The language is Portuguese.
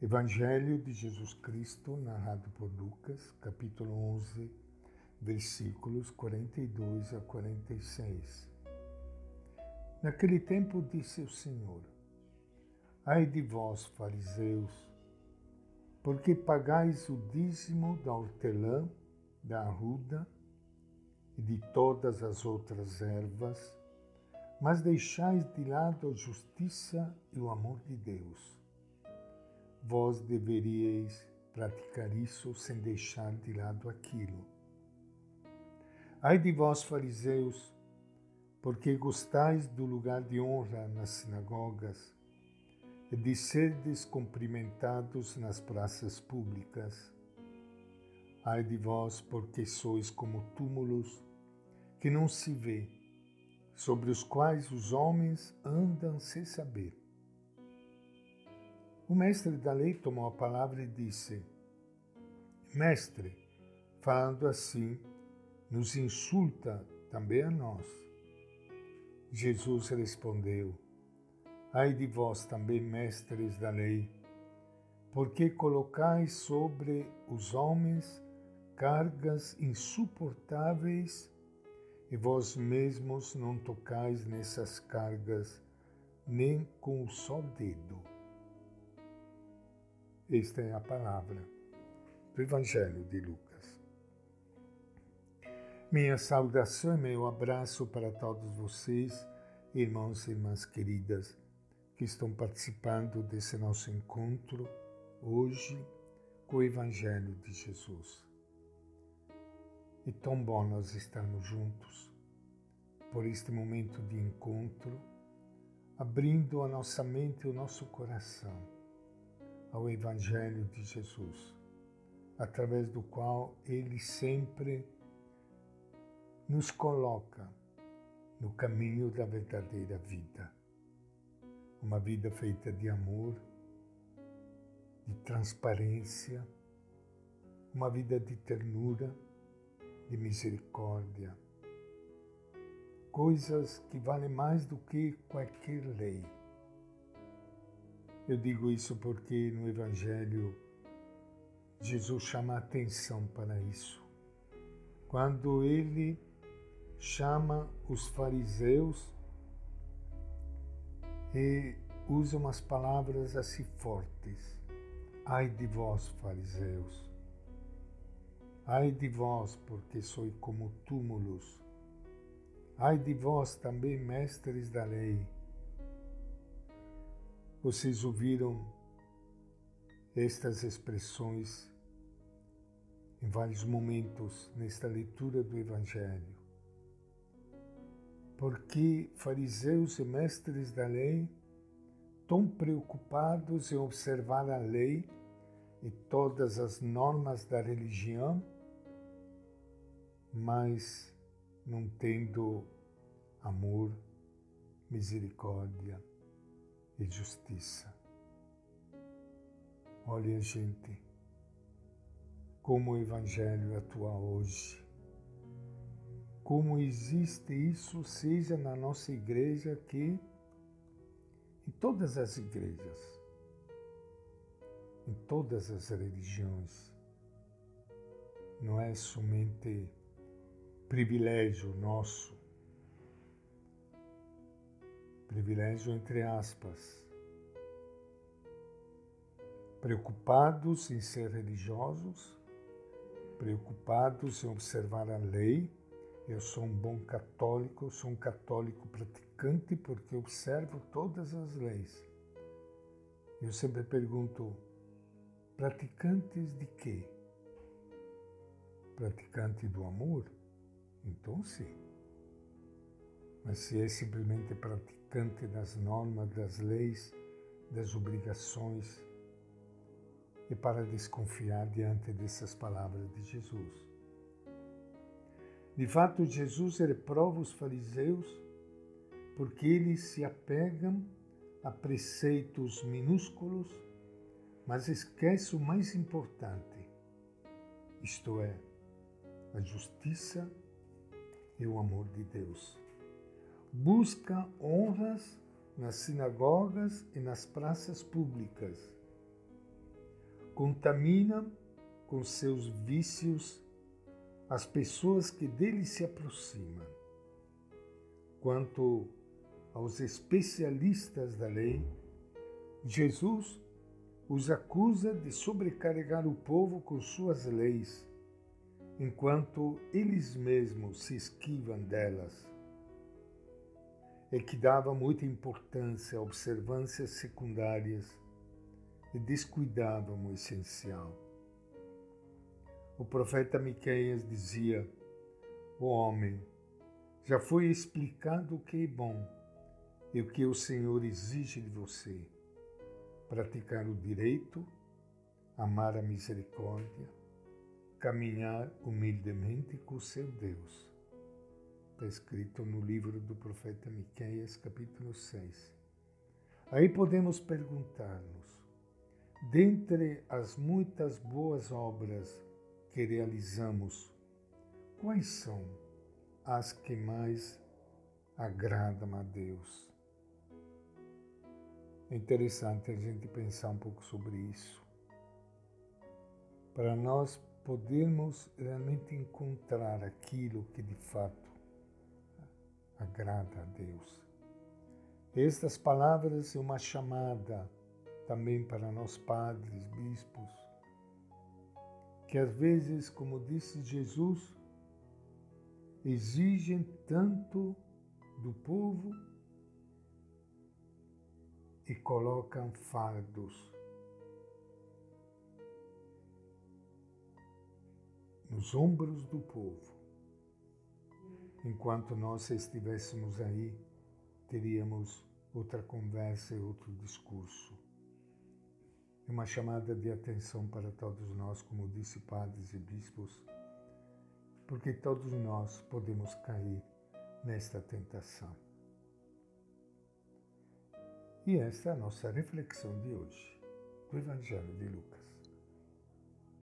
Evangelho de Jesus Cristo, narrado por Lucas, capítulo 11, versículos 42 a 46. Naquele tempo disse o Senhor: Ai de vós, fariseus, porque pagais o dízimo da hortelã, da arruda e de todas as outras ervas, mas deixais de lado a justiça e o amor de Deus vós deveríeis praticar isso sem deixar de lado aquilo. Ai de vós, fariseus, porque gostais do lugar de honra nas sinagogas e de serdes cumprimentados nas praças públicas. Ai de vós, porque sois como túmulos que não se vê, sobre os quais os homens andam sem saber. O mestre da lei tomou a palavra e disse: Mestre, falando assim, nos insulta também a nós. Jesus respondeu: Ai de vós também, mestres da lei, porque colocais sobre os homens cargas insuportáveis e vós mesmos não tocais nessas cargas nem com o só dedo. Esta é a palavra do Evangelho de Lucas. Minha saudação e meu abraço para todos vocês, irmãos e irmãs queridas, que estão participando desse nosso encontro hoje com o Evangelho de Jesus. É tão bom nós estarmos juntos por este momento de encontro, abrindo a nossa mente e o nosso coração ao Evangelho de Jesus, através do qual ele sempre nos coloca no caminho da verdadeira vida. Uma vida feita de amor, de transparência, uma vida de ternura, de misericórdia. Coisas que valem mais do que qualquer lei eu digo isso porque no Evangelho Jesus chama atenção para isso. Quando ele chama os fariseus e usa umas palavras assim fortes. Ai de vós, fariseus! Ai de vós, porque sois como túmulos! Ai de vós também, mestres da lei! Vocês ouviram estas expressões em vários momentos nesta leitura do Evangelho. Porque fariseus e mestres da lei, tão preocupados em observar a lei e todas as normas da religião, mas não tendo amor, misericórdia, e justiça. Olha, gente, como o Evangelho atua hoje. Como existe isso, seja na nossa igreja aqui, em todas as igrejas, em todas as religiões. Não é somente privilégio nosso privilégio entre aspas, preocupados em ser religiosos, preocupados em observar a lei. Eu sou um bom católico, sou um católico praticante porque observo todas as leis. Eu sempre pergunto, praticantes de quê? Praticante do amor? Então sim. Mas se é simplesmente praticante, das normas, das leis, das obrigações e para desconfiar diante dessas palavras de Jesus. De fato, Jesus reprova os fariseus porque eles se apegam a preceitos minúsculos, mas esquecem o mais importante, isto é, a justiça e o amor de Deus busca honras nas sinagogas e nas praças públicas. contamina com seus vícios as pessoas que dele se aproximam. Quanto aos especialistas da lei, Jesus os acusa de sobrecarregar o povo com suas leis, enquanto eles mesmos se esquivam delas. E que dava muita importância a observâncias secundárias e descuidavam o essencial. O profeta Miqueias dizia: O homem, já foi explicado o que é bom e o que o Senhor exige de você praticar o direito, amar a misericórdia, caminhar humildemente com o seu Deus. Está escrito no livro do profeta Miqueias, capítulo 6. Aí podemos perguntar-nos, dentre as muitas boas obras que realizamos, quais são as que mais agradam a Deus? É interessante a gente pensar um pouco sobre isso, para nós podermos realmente encontrar aquilo que de fato agrada a Deus. Estas palavras são uma chamada também para nós padres, bispos, que às vezes, como disse Jesus, exigem tanto do povo e colocam fardos nos ombros do povo. Enquanto nós estivéssemos aí, teríamos outra conversa e outro discurso. É uma chamada de atenção para todos nós, como disse padres e bispos, porque todos nós podemos cair nesta tentação. E esta é a nossa reflexão de hoje do Evangelho de Lucas.